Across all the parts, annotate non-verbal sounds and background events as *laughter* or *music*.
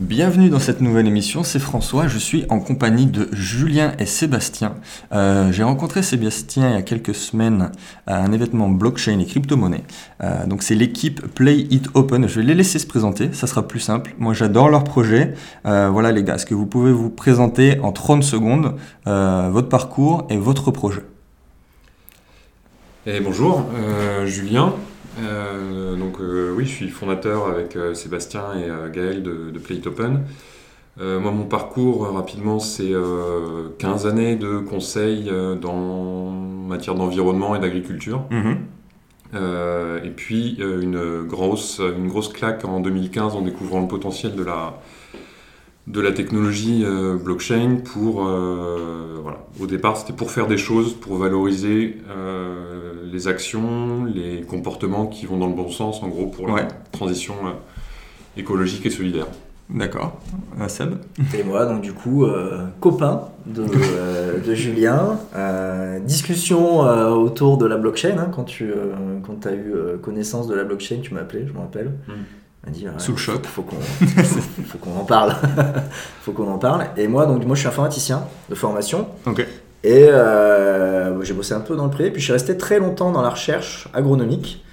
Bienvenue dans cette nouvelle émission, c'est François, je suis en compagnie de Julien et Sébastien. Euh, J'ai rencontré Sébastien il y a quelques semaines à un événement blockchain et crypto-monnaie. Euh, donc c'est l'équipe Play It Open, je vais les laisser se présenter, ça sera plus simple. Moi j'adore leur projet. Euh, voilà les gars, est-ce que vous pouvez vous présenter en 30 secondes votre parcours et votre projet? Et bonjour, euh, Julien. Euh, donc euh, oui, je suis fondateur avec euh, Sébastien et Gaël de, de Play It Open. Moi, mon parcours, rapidement, c'est euh, 15 années de conseils euh, dans matière d'environnement et d'agriculture. Euh, et puis une, grosse, une grosse claque en 2015 en découvrant le potentiel de la, de la technologie euh, blockchain pour... euh, voilà. Au départ, c'était pour faire des choses, pour valoriser les actions, les comportements qui vont dans le bon sens, en gros, pour la Ouais. transition euh, écologique et solidaire. D'accord. Euh, Seb Et moi, donc du coup, euh, copain de, *laughs* euh, de Julien. Euh, discussion euh, autour de la blockchain. hein, quand tu euh, quand as eu euh, connaissance de la blockchain, tu m'as appelé, je me rappelle. Mm. M'as dit, ouais, Sous le choc. Faut qu'on faut qu'on en parle. *laughs* faut qu'on en parle. Et moi, donc moi, je suis informaticien de formation. Ok. Et euh, j'ai bossé un peu dans le privé, puis je suis resté très longtemps dans la recherche agronomique,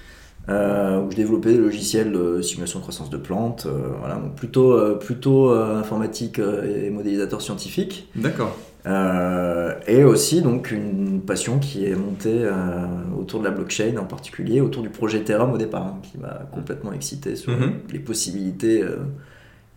euh, où je développais des logiciels de simulation de croissance de plantes, euh, voilà, donc plutôt, plutôt informatique et modélisateur scientifique. D'accord. Et aussi donc une passion qui est montée autour de la blockchain, en particulier autour du projet Ethereum au départ, hein, qui m'a complètement excité sur Mhm. les possibilités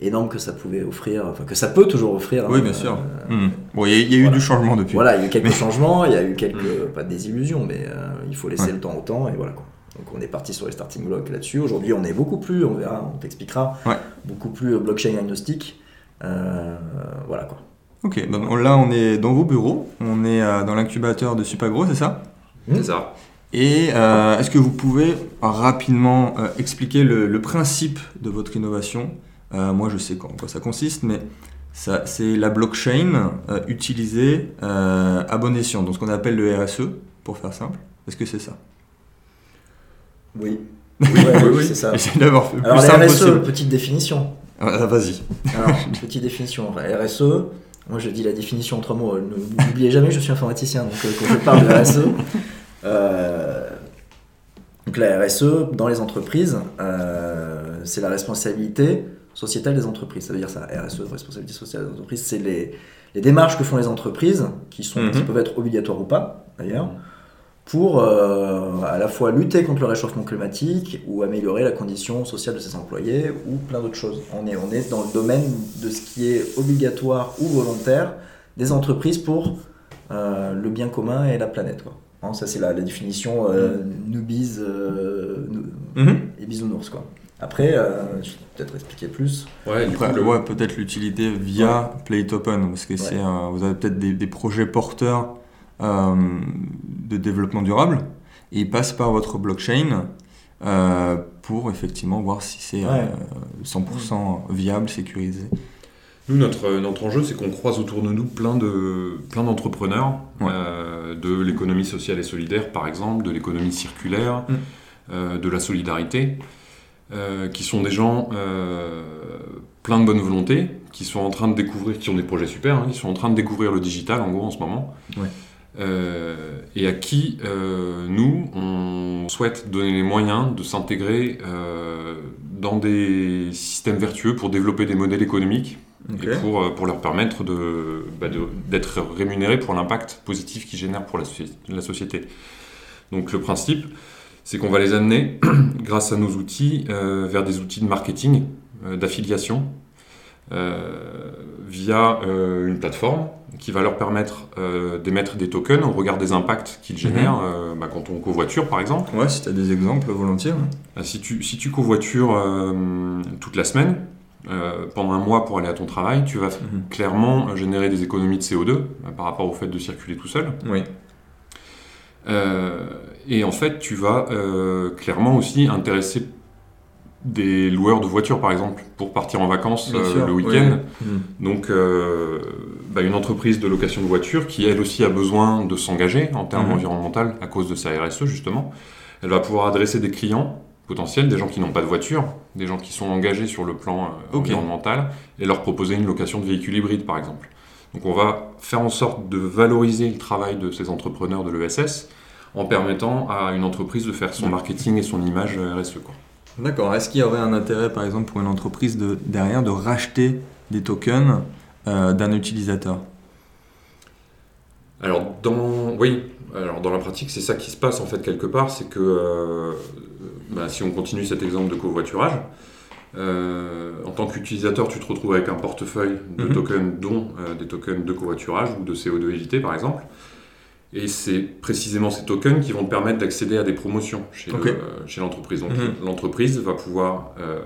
énormes que ça pouvait offrir, enfin que ça peut toujours offrir. Oui, hein, bien sûr. euh, Hmm. Bon, il y, a- il y a eu du changement depuis. voilà, il y a eu quelques Mais- changements, il y a eu quelques, pas de désillusions, mais euh, il faut laisser Ouais. le temps au temps, et voilà quoi. Donc on est parti sur les starting blocks là-dessus. Aujourd'hui, on est beaucoup plus, on verra, on t'expliquera, Ouais. beaucoup plus euh, blockchain agnostique. Euh, voilà quoi. Ok, donc là on est dans vos bureaux, on est euh, dans l'incubateur de Supagro, c'est ça? Hmm. C'est ça. Et euh, est-ce que vous pouvez rapidement euh, expliquer le, le principe de votre innovation? Euh, Moi je sais en quoi ça consiste, mais ça, c'est la blockchain euh, utilisée euh, à bon escient, donc ce qu'on appelle le RSE, pour faire simple. Est-ce que c'est ça? Oui. Oui, Ouais, oui, oui. c'est ça. *laughs* D'avoir fait Alors plus simple RSE, possible. petite définition. Ah, Vas-y. Alors, *laughs* petite définition. RSE, moi je dis la définition en trois mots. N'oubliez jamais, je suis informaticien, donc euh, quand je parle de RSE, *laughs* donc la RSE dans les entreprises, c'est la responsabilité sociétale des entreprises. Ça veut dire ça, RSE, responsabilité sociale des entreprises, c'est les, les démarches que font les entreprises, qui, sont, Mhm. qui peuvent être obligatoires ou pas d'ailleurs, pour euh, à la fois lutter contre le réchauffement climatique ou améliorer la condition sociale de ses employés ou plein d'autres choses. On est, on est dans le domaine de ce qui est obligatoire ou volontaire des entreprises pour euh, le bien commun et la planète. Quoi. Hein, ça, c'est la, la définition euh, newbies euh, Mhm. et bisounours. Quoi. Après, euh, je vais peut-être expliquer plus. Ouais, du coup, Après, le- ouais, peut-être l'utilité via Play It Open, parce que c'est, euh, vous avez peut-être des, des projets porteurs euh, de développement durable, et ils passent par votre blockchain euh, pour effectivement voir si c'est Ouais. euh, 100% viable, sécurisé. Nous, notre, notre enjeu, c'est qu'on croise autour de nous plein de plein d'entrepreneurs Ouais. euh, de l'économie sociale et solidaire, par exemple, de l'économie circulaire, Mm. euh, de la solidarité, euh, qui sont des gens euh, pleins de bonne volonté, qui sont en train de découvrir, qui ont des projets super, hein, qui sont en train de découvrir le digital, en gros, en ce moment. Ouais. Euh, et à qui nous, nous, on souhaite donner les moyens de s'intégrer euh, dans des systèmes vertueux pour développer des modèles économiques et pour, euh, pour leur permettre de, bah, de- d'être rémunérés pour l'impact positif qu'ils génèrent pour la société. Donc le principe, c'est qu'on va les amener, *clears throat* grâce à nos outils, euh, vers des outils de marketing, euh, d'affiliation, euh, via une plateforme qui va leur permettre d'émettre des tokens au regard des impacts qu'ils génèrent euh, bah, quand on covoiture par exemple. Ouais, si tu as des exemples volontiers. Si tu, si tu covoitures toute la semaine, euh, pendant un mois pour aller à ton travail, tu vas Mhm. clairement générer des économies de CO2 euh, par rapport au fait de circuler tout seul. Oui. Euh, et en fait, tu vas euh, clairement aussi intéresser des loueurs de voitures, par exemple, pour partir en vacances euh, sûr, le week-end. Mhm. Donc, euh, bah, une entreprise de location de voitures qui, elle aussi, a besoin de s'engager en termes Mhm. environnementaux à cause de sa RSE, justement. Elle va pouvoir adresser des clients potentiels, des gens qui n'ont pas de voiture, des gens qui sont engagés sur le plan euh, environnemental, et leur proposer une location de véhicules hybrides, par exemple. Donc on va faire en sorte de valoriser le travail de ces entrepreneurs de l'ESS en permettant à une entreprise de faire son marketing et son image euh, RSE. Quoi. D'accord. Est-ce qu'il y aurait un intérêt, par exemple, pour une entreprise de, derrière de racheter des tokens euh, d'un utilisateur? Alors dans, oui, alors dans la pratique, c'est ça qui se passe en fait quelque part, c'est que euh, bah, si on continue cet exemple de covoiturage, euh, en tant qu'utilisateur, tu te retrouves avec un portefeuille de Mhm. tokens, dont des tokens de covoiturage ou de CO2 évité par exemple. Et c'est précisément ces tokens qui vont te permettre d'accéder à des promotions chez, l'entreprise. Donc Mhm. l'entreprise va pouvoir euh,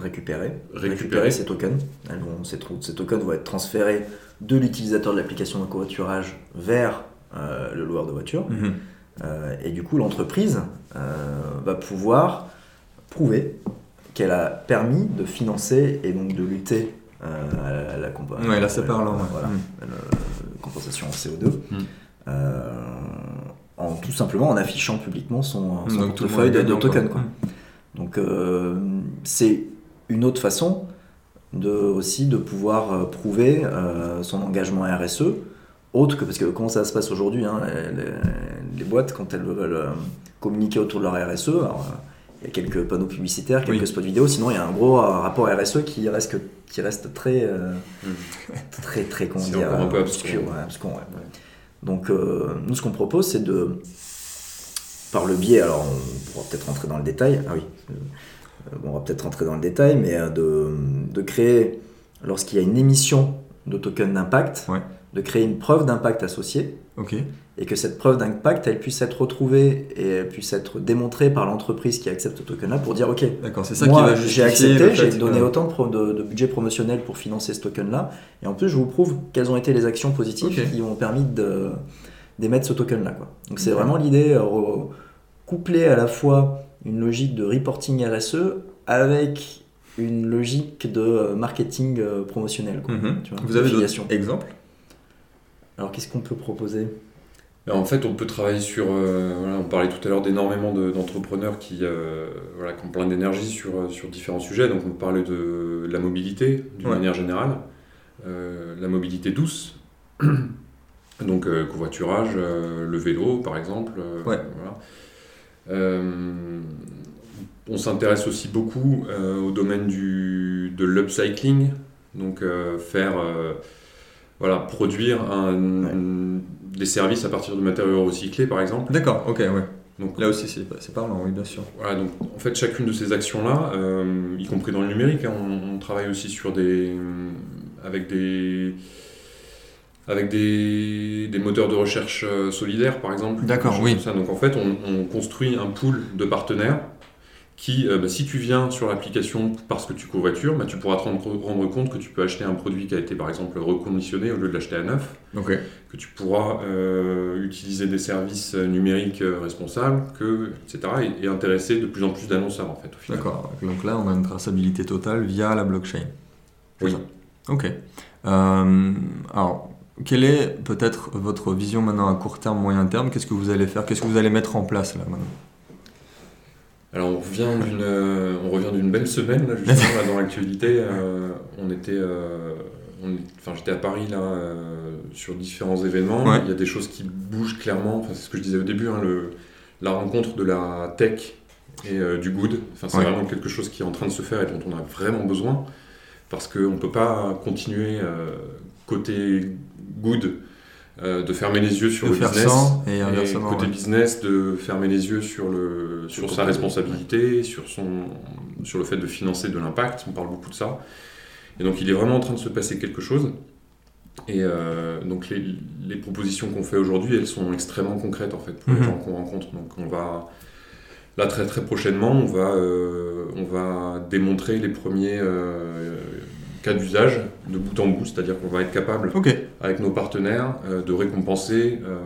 récupérer, Récupérer. récupérer ces tokens. Elles vont- ces, tokens vont être transférés de l'utilisateur de l'application de covoiturage vers euh, le loueur de voiture. Mhm. Euh, et du coup, l'entreprise va pouvoir prouver qu'elle a permis de financer et donc de lutter à la, Ouais, là, c'est parlant, ouais. voilà, Mm. la compensation en CO2. Mm. euh, en tout simplement en affichant publiquement son, portefeuille de, de tokens. quoi. Quoi. Donc euh, c'est une autre façon de, aussi de pouvoir euh, prouver son engagement RSE, autre que parce que comment ça se passe aujourd'hui, hein, les, boîtes quand elles veulent communiquer autour de leur RSE, alors, il y a quelques panneaux publicitaires, quelques Oui. spots vidéo, sinon il y a un gros rapport RSE qui reste, qui reste très, euh, très, très, comment dire, encore un peu obscur. abscon. ouais, abscon, ouais. Donc euh, nous ce qu'on propose c'est de, par le biais, alors on pourra peut-être rentrer dans le détail, ah oui, euh, on va peut-être rentrer dans le détail, mais euh, de, de créer, lorsqu'il y a une émission de token d'impact, Ouais. de créer une preuve d'impact associée. Et que cette preuve d'impact, elle puisse être retrouvée et elle puisse être démontrée par l'entreprise qui accepte ce token-là pour dire, ok, D'accord. C'est ça moi, qui va j'ai accepté, j'ai donné autant de, pro- de- de budget promotionnel pour financer ce token-là, et en plus, je vous prouve quelles ont été les actions positives qui ont permis de- d'émettre ce token-là. Donc c'est vraiment l'idée, euh, coupler à la fois une logique de reporting RSE avec une logique de euh, marketing euh, promotionnel. quoi. Mhm. Tu vois, Vous avez d'autres exemples? Alors qu'est-ce qu'on peut proposer? En fait, on peut travailler sur. euh, voilà, on parlait tout à l'heure d'énormément de- d'entrepreneurs qui, euh, voilà, qui ont plein d'énergie sur, euh, sur différents sujets. Donc, on parlait de, la mobilité d'une Ouais. manière générale, Euh, la mobilité douce, *clears throat* donc covoiturage, le vélo par exemple. Ouais. voilà. On s'intéresse aussi beaucoup au domaine du, de l'upcycling, donc faire. Euh, voilà, produire un- des services à partir de matériaux recyclés, par exemple. D'accord. Ok. Ouais. Donc, Là aussi, c'est c'est parlant. Oui, bien sûr. voilà, donc en fait, chacune de ces actions-là, euh, y compris dans le numérique, hein, on, on travaille aussi sur des, avec des, avec des, des moteurs de recherche euh, solidaires, par exemple. D'accord, oui. ça. Donc en fait, on, on construit un pool de partenaires qui, euh, bah, si tu viens sur l'application parce que tu covoitures, bah, tu pourras te rendre, rendre compte que tu peux acheter un produit qui a été par exemple reconditionné au lieu de l'acheter à neuf que tu pourras euh, utiliser des services euh, numériques euh, responsables, que, etc. Et, et intéresser de plus en plus d'annonceurs en fait. D'accord. Donc là, on a une traçabilité totale via la blockchain. Oui. ça Ok. Alors, quelle est peut-être votre vision maintenant à court terme, moyen terme? Qu'est-ce que vous allez faire? Qu'est-ce que vous allez mettre en place là maintenant? Alors on revient d'une euh, on revient d'une belle semaine là, justement là, dans l'actualité. euh, on était euh, enfin j'étais à Paris là sur différents événements. Ouais. Il y a des choses qui bougent clairement. Enfin, c'est ce que je disais au début. hein, le, la rencontre de la tech et du good. Enfin c'est Ouais. vraiment quelque chose qui est en train de se faire et dont on a vraiment besoin parce qu'on ne peut pas continuer côté good euh, de fermer les yeux sur De le faire business sans et et inversement. côté ouais. business, de fermer les yeux sur, le, sur Sur sa responsabilité, sur, son, sur le fait de financer de l'impact, on parle beaucoup de ça. Et donc il est vraiment en train de se passer quelque chose. Et euh, donc les, les propositions qu'on fait aujourd'hui, elles sont extrêmement concrètes en fait pour les Mhm. gens qu'on rencontre. Donc on va, là très très prochainement, on va, euh, on va démontrer les premiers euh, cas d'usage de bout en bout, c'est-à-dire qu'on va être capable avec nos partenaires euh, de récompenser euh,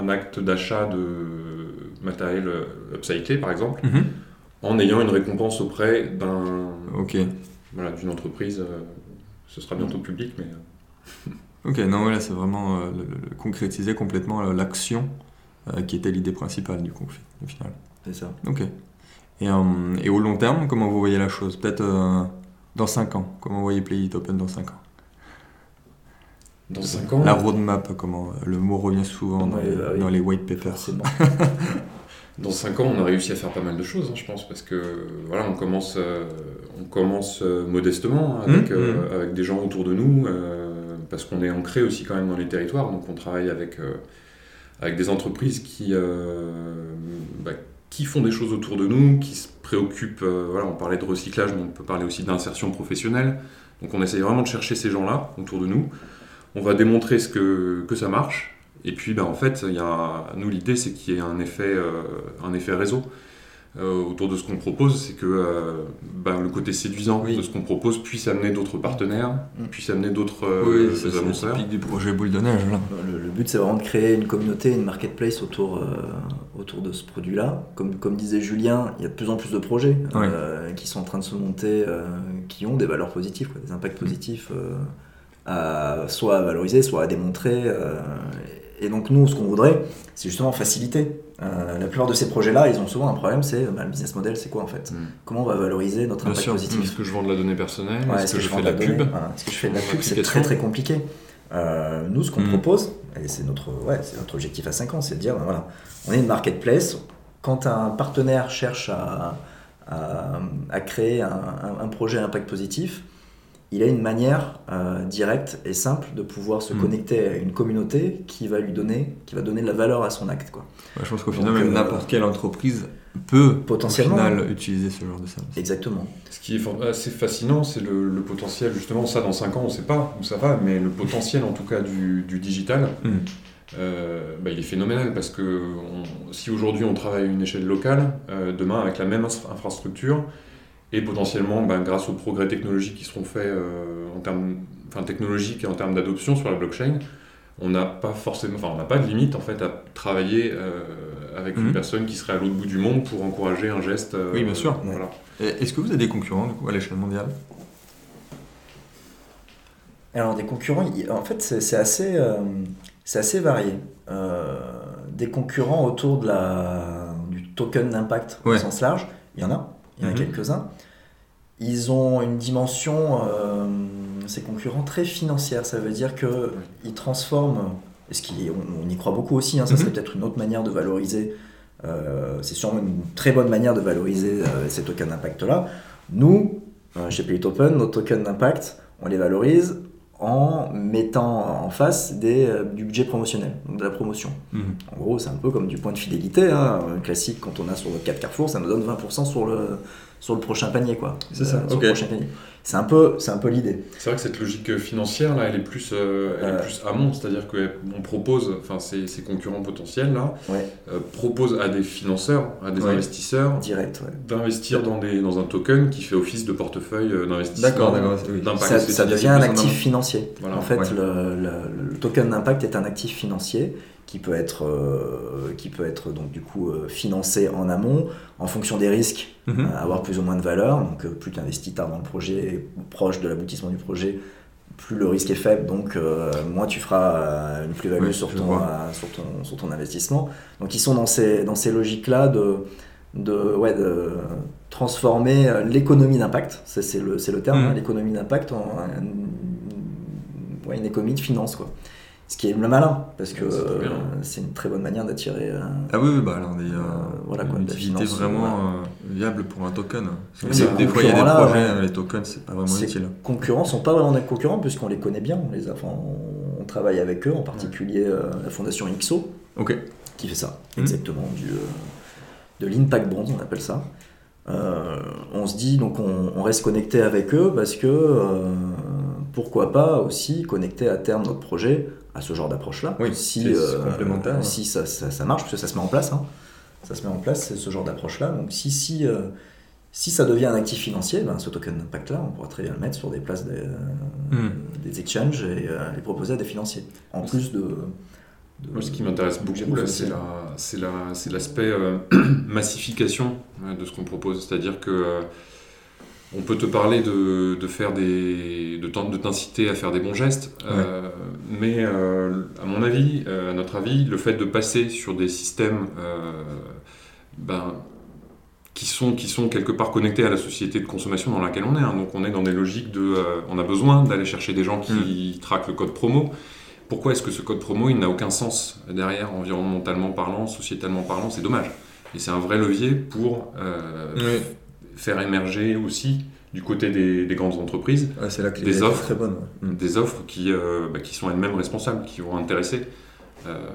un acte d'achat de matériel euh, upcyclé, par exemple, Mhm. en ayant une récompense auprès d'un, voilà, d'une entreprise. euh, ce sera bientôt public, mais Ok, non, voilà, c'est vraiment euh, le- le- concrétiser complètement euh, l'action euh, qui était l'idée principale du coup, au final. C'est ça. Ok. Et, et, au long terme, comment vous voyez la chose? Peut-être dans 5 ans Comment voyez Play It Open dans 5 ans? Dans 5 ans La roadmap, comment le mot revient souvent dans, les, bah dans les white papers. *laughs* dans 5 ans, on a réussi à faire pas mal de choses, hein, je pense, parce que voilà, on commence, euh, on commence euh, modestement hein, avec, mmh, euh, avec, des gens autour de nous, parce qu'on est ancré aussi quand même dans les territoires, donc on travaille avec, avec des entreprises qui, bah, qui font des choses autour de nous, qui se préoccupent, voilà, on parlait de recyclage, mais on peut parler aussi d'insertion professionnelle, donc on essaye vraiment de chercher ces gens-là autour de nous. On va démontrer ce que, ça marche. Et puis, ben, en fait, y a, nous, l'idée, c'est qu'il y ait effet, euh, un effet réseau euh, autour de ce qu'on propose. C'est que euh, ben, le côté séduisant de ce qu'on propose puisse amener d'autres partenaires, mm. puisse amener d'autres oui, annonceurs. C'est du projet boule de neige. Là. Le, but, c'est vraiment de créer une communauté, une marketplace autour, autour de ce produit-là. Comme, comme disait Julien, il y a de plus en plus de projets qui sont en train de se monter, qui ont des valeurs positives, des impacts positifs soit à valoriser, soit à démontrer. Euh, et donc nous, ce qu'on voudrait, c'est justement faciliter. Euh, la plupart de ces projets-là, ils ont souvent un problème, c'est bah, le business model, c'est quoi en fait mm. Comment on va valoriser notre impact positif Est-ce que je vends de la donnée personnelle Est-ce que, je fais de la pub Est-ce que je fais de la pub C'est très très compliqué. Euh, nous, ce qu'on mm. propose, et c'est notre, ouais, notre objectif à 5 ans, c'est de dire, voilà, on est une marketplace. Quand un partenaire cherche à, à, créer un, un, projet à impact positif, il a une manière euh, directe et simple de pouvoir se hmm. connecter à une communauté qui va lui donner, qui va donner de la valeur à son acte. Quoi. je pense qu'au final, même euh, n'importe quelle entreprise peut potentiellement utiliser ce genre de service. Exactement. Ce qui est assez fascinant, c'est le, potentiel, justement, ça dans 5 ans, on ne sait pas où ça va, mais le potentiel en tout cas du, digital. Hmm. Euh, bah, il est phénoménal parce que si aujourd'hui on travaille à une échelle locale, demain avec la même infrastructure, et potentiellement, ben, grâce aux progrès technologiques qui seront faits euh, en termes enfin, technologiques et en termes d'adoption sur la blockchain, on n'a pas forcément, enfin, on n'a pas de limite en fait à travailler euh, avec une mhm. personne qui serait à l'autre bout du monde pour encourager un geste. Euh, oui, bien sûr. Voilà. Est-ce que vous avez des concurrents du coup, à l'échelle mondiale? Alors des concurrents, en fait, c'est assez, c'est assez varié. des concurrents autour de la, du token d'impact au sens large, il y en a il y en a mhm. quelques-uns. Ils ont une dimension, euh, ces concurrents, très financière. Ça veut dire qu'ils transforment, et ce qui, on, y croit beaucoup aussi, hein, ça mhm. serait peut-être une autre manière de valoriser, euh, c'est sûrement une très bonne manière de valoriser euh, ces tokens d'impact-là. Nous, chez Play Open, nos tokens d'impact, on les valorise en mettant en face des, du budget promotionnel, donc de la promotion. Mhm. En gros, c'est un peu comme du point de fidélité, hein, classique quand on a sur le 4 Carrefour, ça nous donne 20% sur le, sur le prochain panier. quoi. C'est ça, C'est un peu, c'est un peu l'idée. C'est vrai que cette logique financière là, elle est plus, euh, elle est euh. plus amont, c'est-à-dire qu'on propose, enfin ces, ces, concurrents potentiels là, euh, proposent à des financeurs, à des investisseurs, direct, d'investir dans des, dans un token qui fait office de portefeuille d'investissement. D'accord, d'accord. Ça, ça, devient un actif financier. En fait, le, le, token d'impact est un actif financier qui peut être, euh, qui peut être donc du coup euh, financé en amont en fonction des risques, euh, avoir plus ou moins de valeur. Donc plus tu investis tard dans le projet, proche de l'aboutissement du projet, plus le risque est faible, donc moins tu feras une plus-value sur, ton, sur, ton, sur ton investissement. Donc ils sont dans ces, dans ces logiques-là de, de, ouais, de transformer l'économie d'impact, c'est le, le terme, mhm. hein, l'économie d'impact en une, une économie de finance. Quoi. Ce qui est le malin, parce que c'est une très bonne manière d'attirer. Euh, ah oui, oui bah, alors, des, euh, voilà, quoi, une utilité vraiment euh, viable pour un token. des fois, il y a des projets, les tokens, c'est pas vraiment utile. Les concurrents sont pas vraiment des concurrents, puisqu'on les connaît bien. On, les a, on, travaille avec eux, en particulier la fondation IXO, qui fait ça, mmh. exactement, du, de l'impact bond, on appelle ça. on se dit, donc on, on, reste connecté avec eux parce que pourquoi pas aussi connecter à terme notre projet à ce genre d'approche-là. Oui, si, euh, complémentaire. Si ça, ça, marche, parce que ça se met en place. Hein. Ça se met en place, ce genre d'approche-là. Donc si, si, euh, si ça devient un actif financier, ben, ce token d'impact-là, on pourra très bien le mettre sur des places des, hmm. des exchanges et euh, les proposer à des financiers. En plus de... Moi, ce qui m'intéresse beaucoup, c'est l'aspect *clears throat* massification de ce qu'on propose. C'est-à-dire que on peut te parler de, faire des, de, t'inciter à faire des bons gestes, euh, mais euh, à mon avis, euh, à notre avis, le fait de passer sur des systèmes ben, qui sont, qui sont quelque part connectés à la société de consommation dans laquelle on est. hein. Donc on est dans des logiques de... on a besoin d'aller chercher des gens qui traquent le code promo. Pourquoi est-ce que ce code promo, il n'a aucun sens derrière, environnementalement parlant, sociétalement parlant? C'est dommage. Et c'est un vrai levier pour faire émerger aussi, du côté des, des grandes entreprises, Ouais, c'est là que Des offres. très bonne. ouais. Mm. des offres qui, euh, bah, qui sont elles-mêmes responsables, qui vont intéresser euh,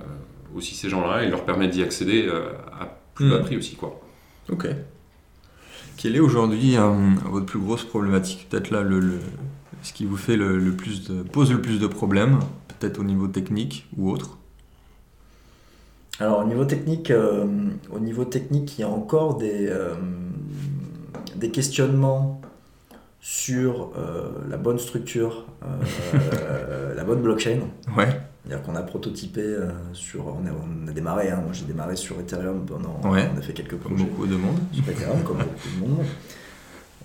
aussi ces gens-là et leur permettre d'y accéder euh, à plus bas Mm. prix aussi. Quoi. Ok. Quelle est aujourd'hui euh, votre plus grosse problématique? Peut-être là, le, le- ce qui vous fait le, le plus de, pose le plus de problèmes, peut-être au niveau technique ou autre? Alors au niveau technique, euh, au niveau technique, il y a encore des, euh, des questionnements sur euh, la bonne structure, euh, la bonne blockchain. Ouais. C'est-à-dire qu'on a prototypé euh, sur, on a, on a démarré, hein, moi j'ai démarré sur Ethereum pendant, Ouais. on a fait quelques Comme projets beaucoup de monde. sur Ethereum comme beaucoup de monde.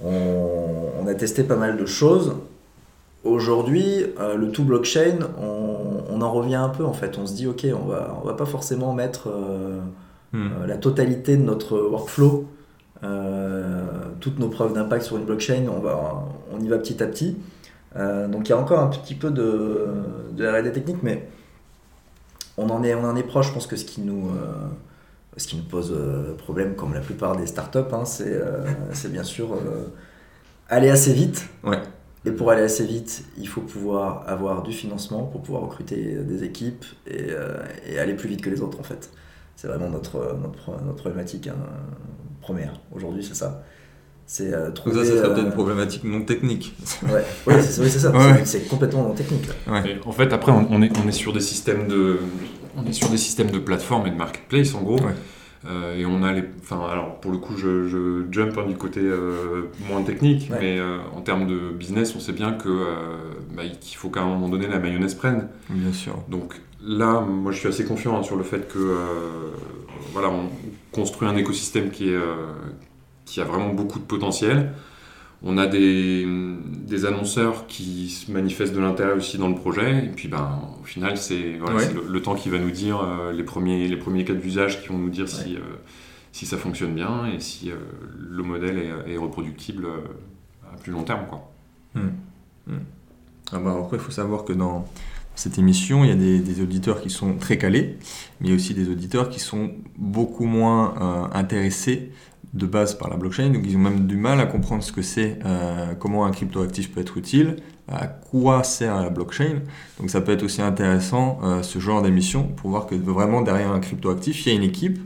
On, on a testé pas mal de choses. Aujourd'hui, euh, le tout blockchain, on, on en revient un peu en fait. On se dit ok, on va, on va pas forcément mettre euh, Mm. euh, la totalité de notre workflow, euh, toutes nos preuves d'impact sur une blockchain, on, va, on y va petit à petit. Euh, donc il y a encore un petit peu de, de R&D technique, mais on en est, on en est proche. Je pense que ce qui nous, euh, ce qui nous pose euh, problème, comme la plupart des startups, hein, c'est euh, bien sûr euh, aller assez vite. Ouais. Et pour aller assez vite, il faut pouvoir avoir du financement pour pouvoir recruter des équipes et, euh, et aller plus vite que les autres en fait. C'est vraiment notre, notre, notre problématique hein, première. Aujourd'hui, c'est ça. C'est euh, Donc trouver. ça, ça serait euh, peut-être une problématique non technique. Ouais, *laughs* ouais, c'est oui, c'est ça. Ouais. C'est- complètement non technique. en fait, après, on, on est, on est sur des systèmes de, on est sur des systèmes de plateforme et de marketplace en gros. Ouais. Euh, et on a les, enfin, alors pour le coup, je, je jump hein, du côté euh, moins technique, Ouais. mais euh, en termes de business, on sait bien que euh, bah, qu'il faut qu'à un moment donné la mayonnaise prenne. Bien sûr. Donc là, moi, je suis assez confiant hein, sur le fait que, euh, voilà, on construit un écosystème qui est, euh, qui a vraiment beaucoup de potentiel. On a des, des annonceurs qui se manifestent de l'intérêt aussi dans le projet. Et puis, ben, au final, c'est voilà, Ouais. c'est le, le temps qui va nous dire euh, les, premiers, les premiers cas d'usage qui vont nous dire si, si ça fonctionne bien et si le modèle est, est reproductible à plus long terme. Quoi. Ah bah après, il faut savoir que dans cette émission, il y a des, auditeurs qui sont très calés, mais il y a aussi des auditeurs qui sont beaucoup moins euh, intéressés de base par la blockchain, donc ils ont même du mal à comprendre ce que c'est, euh, comment un cryptoactif peut être utile, à quoi sert la blockchain. Donc ça peut être aussi intéressant, euh, ce genre d'émission, pour voir que vraiment derrière un cryptoactif, il y a une équipe,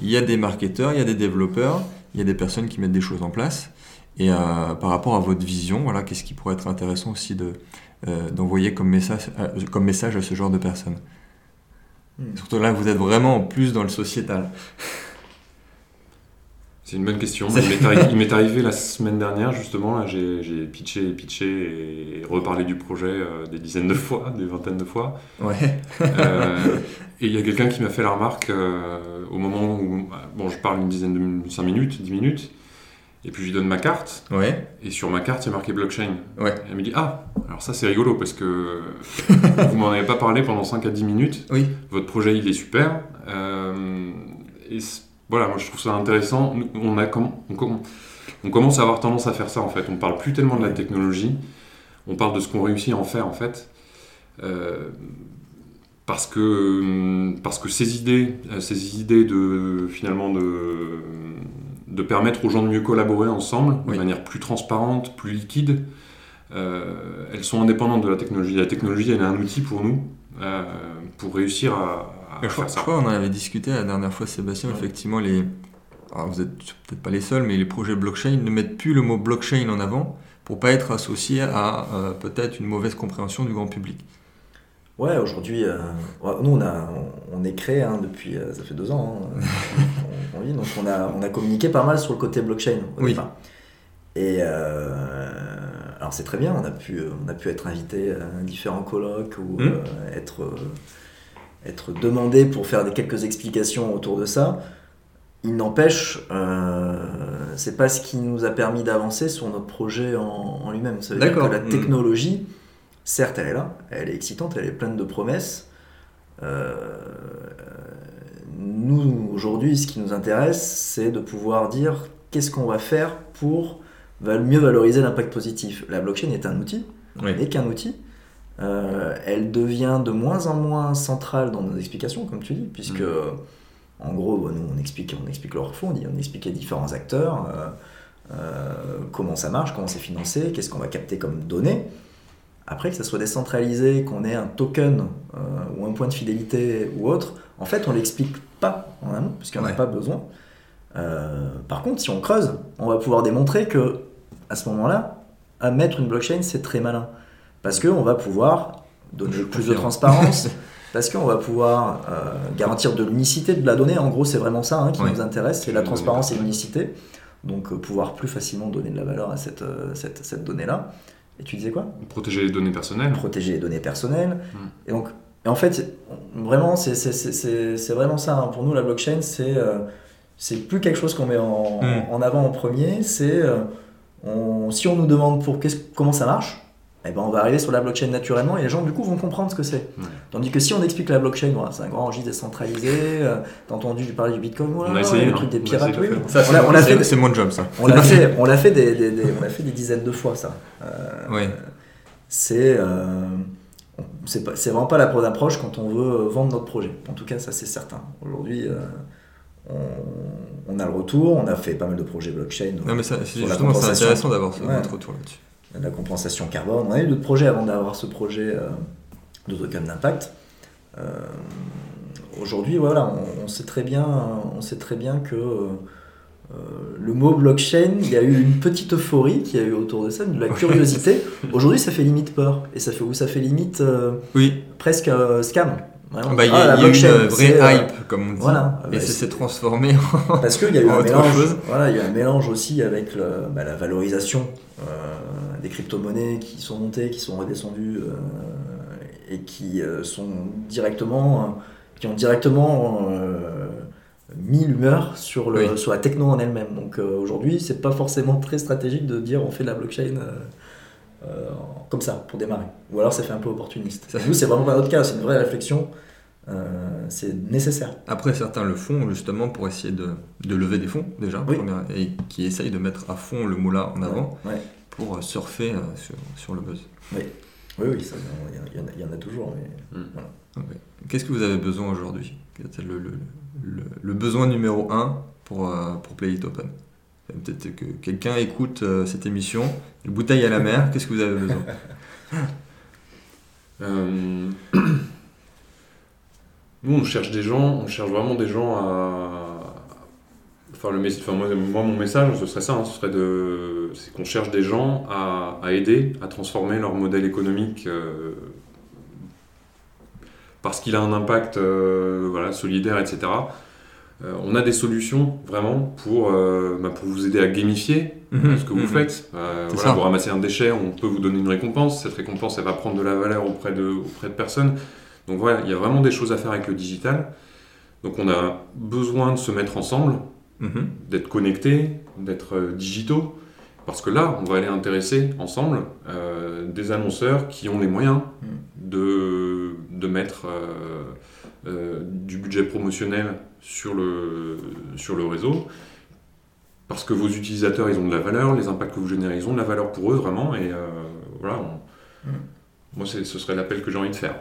il y a des marketeurs, il y a des développeurs, il y a des personnes qui mettent des choses en place. Et par rapport à votre vision, voilà, qu'est-ce qui pourrait être intéressant aussi de, euh, d'envoyer comme message, euh, comme message à ce genre de personnes Hmm. Surtout là, vous êtes vraiment plus dans le sociétal. C'est une bonne question. Il m'est arrivé la semaine dernière, justement, j'ai pitché et pitché et reparlé du projet euh, des dizaines de fois, des vingtaines de fois. Ouais. Euh, et il y a quelqu'un qui m'a fait la remarque euh, au moment où bon, je parle une dizaine de 5 minutes, 10 minutes, et puis je lui donne ma carte, Ouais. et sur ma carte, il y a marqué blockchain. Ouais. Et elle me dit Ah, alors ça c'est rigolo parce que *laughs* vous m'en avez pas parlé pendant 5 à 10 minutes, Oui. votre projet il est super. Euh, et voilà, moi je trouve ça intéressant. Nous, On, a on, comm- on commence à avoir tendance à faire ça en fait. On parle plus tellement de la technologie, on parle de ce qu'on réussit à en faire en fait. Euh, parce que, parce que ces idées, euh, ces idées de finalement de, de permettre aux gens de mieux collaborer ensemble Oui. de manière plus transparente, plus liquide, euh, elles sont indépendantes de la technologie. La technologie, elle est un outil pour nous euh, pour réussir à, à Je crois, faire je ça. crois qu'on en avait discuté la dernière fois, Sébastien. Ouais. Effectivement, les... Alors, vous êtes peut-être pas les seuls, mais les projets blockchain ne mettent plus le mot blockchain en avant pour pas être associé à euh, peut-être une mauvaise compréhension du grand public. Ouais, aujourd'hui, euh, nous on, a, on est créé hein, depuis, euh, ça fait deux ans, hein, on, *laughs* on vit, donc on a, on a communiqué pas mal sur le côté blockchain au Oui. départ. Et euh, alors c'est très bien, on a pu, on a pu être invité à différents colloques ou euh, être, être demandé pour faire des quelques explications autour de ça. Il n'empêche, euh, c'est pas ce qui nous a permis d'avancer sur notre projet en, en lui-même. Ça veut dire que la Mhm. technologie, certes, elle est là, elle est excitante, elle est pleine de promesses. Euh, nous, aujourd'hui, ce qui nous intéresse, c'est de pouvoir dire qu'est-ce qu'on va faire pour mieux valoriser l'impact positif La blockchain est un outil, n'est qu'un outil. Euh, elle devient de moins en moins centrale dans nos explications, comme tu dis, puisque, mm. en gros, nous, on explique, on explique le refond, on explique les différents acteurs, euh, euh, comment ça marche, comment c'est financé, qu'est-ce qu'on va capter comme données. Après, que ça soit décentralisé, qu'on ait un token ou un point de fidélité ou autre, en fait, on l'explique pas en amont, puisqu'on n'a pas besoin. par contre, si on creuse, on va pouvoir démontrer que, à ce moment-là, à mettre une blockchain, c'est très malin. Parce qu'on va pouvoir donner plus de transparence, *laughs* parce qu'on va pouvoir euh, garantir de l'unicité de la donnée. En gros, c'est vraiment ça hein, qui nous intéresse, c'est la transparence et l'unicité. Donc, euh, pouvoir plus facilement donner de la valeur à cette, euh, cette, cette donnée-là. Et tu disais quoi Protéger les données personnelles. Protéger les données personnelles. Hmm. Et donc, et en fait, vraiment, c'est vraiment ça. Hein. Pour nous, la blockchain, c'est c'est plus quelque chose qu'on met en, hmm. en, avant en premier. C'est si on nous demande pour comment ça marche, eh ben, on va arriver sur la blockchain naturellement et les gens du coup vont comprendre ce que c'est. Tandis que si on explique la blockchain, c'est un grand registre décentralisé, euh, t'as entendu parler du Bitcoin, on a essayé, le truc des pirates, c'est mon job ça. On l'a fait, on l'a fait des, on a fait des dizaines de fois ça. Euh, oui. C'est euh, c'est vraiment pas la bonne approche quand on veut vendre notre projet. En tout cas, ça c'est certain. Aujourd'hui, on, a le retour, on a fait pas mal de projets blockchain. Non mais c'est justement c'est intéressant d'avoir ce, retour là-dessus de la compensation carbone. On a eu d'autres projets avant d'avoir ce projet euh, de token d'impact. Euh, aujourd'hui, voilà, on, sait très bien, on sait très bien que euh, le mot blockchain, il y a eu une petite euphorie qui a eu autour de ça, de la curiosité. Aujourd'hui, ça fait limite peur et ça fait ça fait limite oui. presque scam. Bah, il y a, ah, eu une vraie hype, comme on dit, voilà, et ça s'est transformé en Parce qu'il y a eu *laughs* un mélange, voilà, il y a un mélange aussi avec bah, la valorisation des crypto-monnaies qui sont montées, qui sont redescendues euh, et qui euh, sont directement, qui ont directement euh, mis l'humeur sur, le, sur la techno en elle-même. Donc aujourd'hui, c'est pas forcément très stratégique de dire on fait de la blockchain comme ça pour démarrer. Ou alors ça fait un peu opportuniste. Ça, nous, c'est vraiment pas notre cas, c'est une vraie réflexion. c'est nécessaire. Après, certains le font justement pour essayer de, de lever des fonds déjà, et qui essayent de mettre à fond le mot-là en avant. Ouais pour euh, surfer euh, sur, le buzz. Oui, oui, oui il y, en a toujours. Mais... Mm. Qu'est-ce que vous avez besoin aujourd'hui? Le, le, le, besoin numéro un pour, euh, pour Play It Open? Peut-être que quelqu'un écoute cette émission, une bouteille à la mer, *laughs* qu'est-ce que vous avez besoin? *laughs* *clears throat* Nous, on cherche des gens, on cherche vraiment des gens à, Enfin, le, enfin moi, mon message, ce serait ça, hein, ce serait de, c'est qu'on cherche des gens à, à, aider à transformer leur modèle économique euh, parce qu'il a un impact euh, voilà, solidaire, etc. Euh, on a des solutions vraiment pour, bah, pour vous aider à gamifier mhm. ce que vous mhm. faites. voilà, vous ramassez un déchet, on peut vous donner une récompense. Cette récompense, elle va prendre de la valeur auprès de, auprès de personnes. Donc voilà, il y a vraiment des choses à faire avec le digital. Donc on a besoin de se mettre ensemble Mhm. d'être connectés, d'être euh, digitaux, parce que là, on va aller intéresser ensemble euh, des annonceurs qui ont les moyens mhm. de, de mettre euh, du budget promotionnel sur le, sur le réseau, parce que vos utilisateurs, ils ont de la valeur, les impacts que vous générez, ils ont de la valeur pour eux, vraiment, et voilà, mhm. moi, ce serait l'appel que j'ai envie de faire.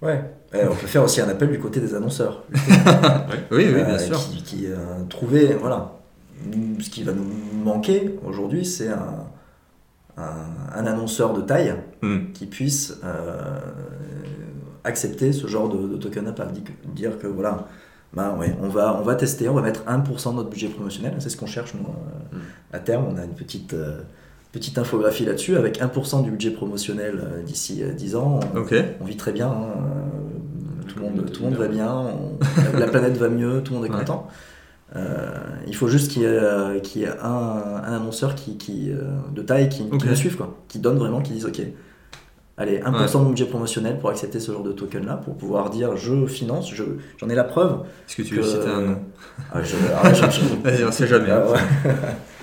Ouais, on peut faire aussi un appel du côté des annonceurs. *laughs* oui, oui, bien sûr. Qui, qui euh, voilà, ce qui va nous manquer aujourd'hui, c'est un, un, annonceur de taille hmm. qui puisse euh, accepter ce genre de, token impact. Dire que voilà, bah, ouais, on, va, on va tester, on va mettre 1% de notre budget promotionnel, c'est ce qu'on cherche nous. Euh, hmm. À terme, on a une petite petite infographie là-dessus, avec 1% du budget promotionnel euh, d'ici 10 euh, ans. On, vit très bien, hein. tout, le monde, tout le monde va bien, la planète va mieux, tout le monde est content. Euh, il faut juste qu'il y ait, un, annonceur qui, qui de taille qui, qui, suive, quoi, qui donne vraiment, qui dise ok, allez, 1% de budget promotionnel pour accepter ce genre de token là, pour pouvoir dire je finance, j'en ai la preuve. Est-ce que tu veux citer un nom? Ah, je, ah, *laughs* on sait jamais. Ah, *laughs*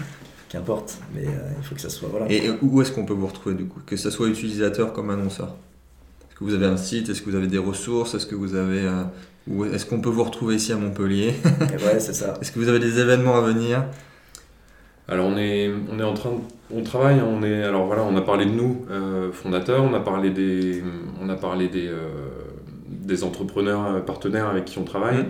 qu'importe, mais euh, il faut que ça soit. Voilà. Et où est-ce qu'on peut vous retrouver du coup? Que ce soit utilisateur comme annonceur? Est-ce que vous avez un site? Est-ce que vous avez des ressources? Est-ce que vous avez. Euh, ou est-ce qu'on peut vous retrouver ici à Montpellier? *laughs* Ouais, c'est ça. Est-ce que vous avez des événements à venir? Alors on est, on est en train, de, on travaille, on est, alors voilà, on a parlé de nous, euh, fondateurs, on a parlé des, on a parlé des, euh, des entrepreneurs euh, partenaires avec qui on travaille.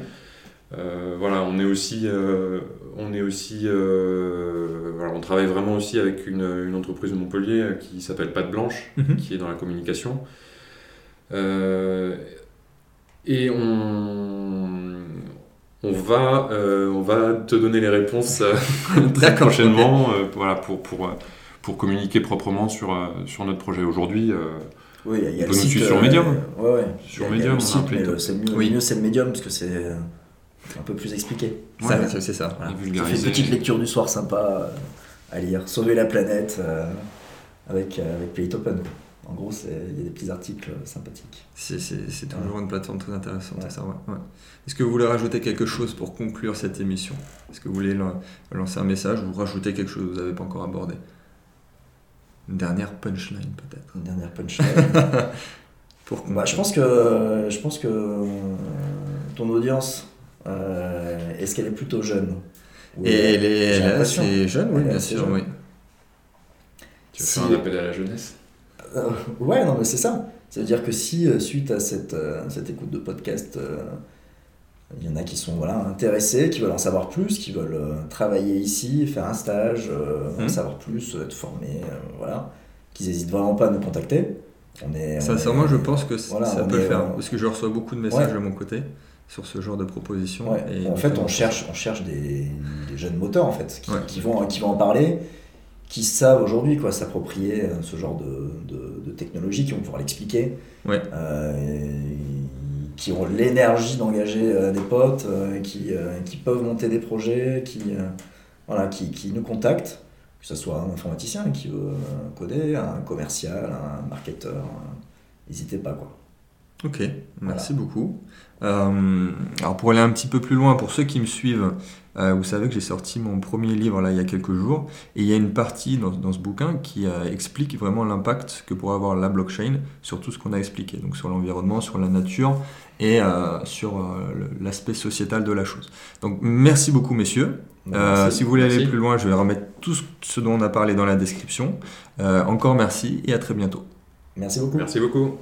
Euh, voilà, on est aussi, euh, on est aussi, euh, on travaille vraiment aussi avec une, une entreprise de Montpellier euh, qui s'appelle Patte Blanche, Mhm. qui est dans la communication. Euh, et on, on, va, euh, on va te donner les réponses euh, *laughs* très prochainement euh, voilà, pour, pour, pour communiquer proprement sur, sur notre projet. Aujourd'hui, euh, Oui, On le peut nous site. suivre sur Medium. Ouais, ouais. Sur Medium, le site, mais le- c'est mieux, Oui. mieux, c'est le Medium parce que c'est un peu plus expliqué. Ouais, Ça- c'est- ça. Voilà. Fait une petite lecture du soir sympa euh, à lire. Sauver la planète euh, avec, euh, avec Playtopen. En gros, il y a des petits articles euh, sympathiques. C'est, c'est- c'est toujours une plateforme très intéressante. Ouais. ça, ouais, ouais. Est-ce que vous voulez rajouter quelque chose pour conclure cette émission? Est-ce que vous voulez lan- lancer un message ou rajouter quelque chose que vous n'avez pas encore abordé? Une dernière punchline peut-être Une dernière punchline. *laughs* pour conclure. Bah, je pense que, je pense que euh, ton audience, est-ce qu'elle est plutôt jeune Et elle est, J'ai elle est l'impression. assez jeune, oui, Elle bien sûr, jeune. oui. Tu veux Si- faire un appel à la jeunesse Euh, ouais, non, mais c'est ça. Ça veut dire que si, euh, suite à cette, euh, cette écoute de podcast, euh, il y en a qui sont voilà, intéressés, qui veulent en savoir plus, qui veulent euh, travailler ici, faire un stage, euh, en Mhm. savoir plus, euh, être formés, euh, voilà, qu'ils n'hésitent vraiment pas à nous contacter. On est, on Sincèrement, est- je pense que voilà, ça on peut le faire. euh, Parce que je reçois beaucoup de messages Ouais. de mon côté sur ce genre de. Ouais. et en fait, on cherche, on cherche des, des jeunes moteurs en fait, qui, Ouais. qui vont, qui vont en parler, qui savent aujourd'hui quoi s'approprier euh, ce genre de, de, de technologie, qui vont pouvoir l'expliquer, Ouais. euh, qui ont l'énergie d'engager euh, des potes, euh, qui, qui peuvent monter des projets, qui, voilà, qui, qui nous contactent, que ce soit un informaticien qui veut coder, un commercial, un marketeur, n'hésitez pas quoi. Ok, merci beaucoup. Euh, alors pour aller un petit peu plus loin, pour ceux qui me suivent, euh, vous savez que j'ai sorti mon premier livre là il y a quelques jours, et il y a une partie dans, dans ce bouquin qui euh, explique vraiment l'impact que pourrait avoir la blockchain sur tout ce qu'on a expliqué, donc sur l'environnement, sur la nature et euh, sur euh, l'aspect sociétal de la chose. Donc merci beaucoup messieurs. Euh, Merci. si vous voulez aller plus loin, je vais remettre tout ce- ce dont on a parlé dans la description. Euh, encore merci et à très bientôt. Merci beaucoup. Merci beaucoup.